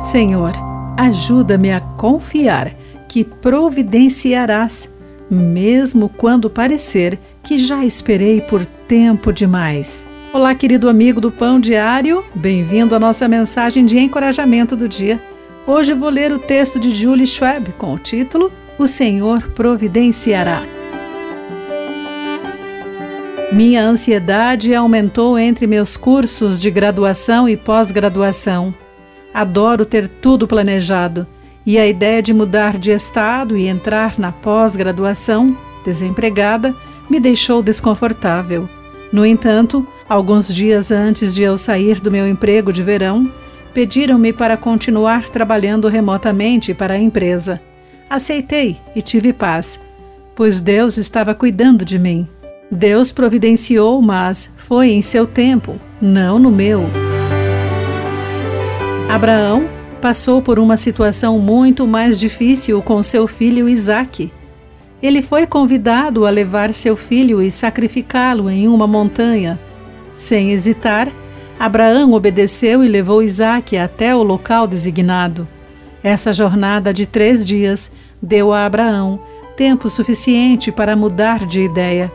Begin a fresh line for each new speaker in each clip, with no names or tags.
Senhor, ajuda-me a confiar que providenciarás, mesmo quando parecer que já esperei por tempo demais. Olá, querido amigo do Pão Diário, bem-vindo à nossa mensagem de encorajamento do dia. Hoje vou ler o texto de Julie Schwab com o título O Senhor Providenciará. Minha ansiedade aumentou entre meus cursos de graduação e pós-graduação. Adoro ter tudo planejado e a ideia de mudar de estado e entrar na pós-graduação, desempregada, me deixou desconfortável. No entanto, alguns dias antes de eu sair do meu emprego de verão, pediram-me para continuar trabalhando remotamente para a empresa. Aceitei e tive paz, pois Deus estava cuidando de mim. Deus providenciou, mas foi em seu tempo, não no meu. Abraão passou por uma situação muito mais difícil com seu filho Isaque. Ele foi convidado a levar seu filho e sacrificá-lo em uma montanha. Sem hesitar, Abraão obedeceu e levou Isaque até o local designado. Essa jornada de três dias deu a Abraão tempo suficiente para mudar de ideia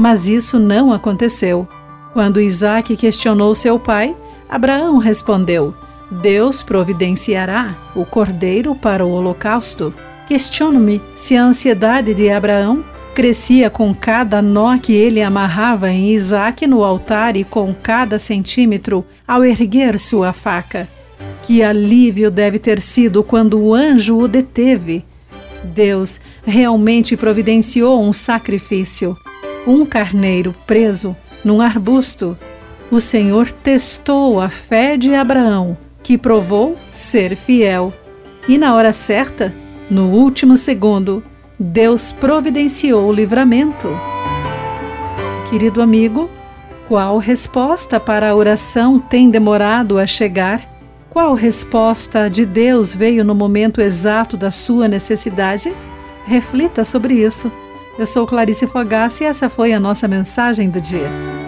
mas isso não aconteceu. Quando Isaac questionou seu pai, Abraão respondeu: Deus providenciará o cordeiro para o holocausto. Questiono-me se a ansiedade de Abraão crescia com cada nó que ele amarrava em Isaac no altar e com cada centímetro ao erguer sua faca. Que alívio deve ter sido quando o anjo o deteve. Deus realmente providenciou um sacrifício um carneiro preso num arbusto. O Senhor testou a fé de Abraão, que provou ser fiel. E na hora certa, no último segundo, Deus providenciou o livramento. Querido amigo, qual resposta para a oração tem demorado a chegar? Qual resposta de Deus veio no momento exato da sua necessidade? Reflita sobre isso. Eu sou Clarice Fogassi e essa foi a nossa mensagem do dia.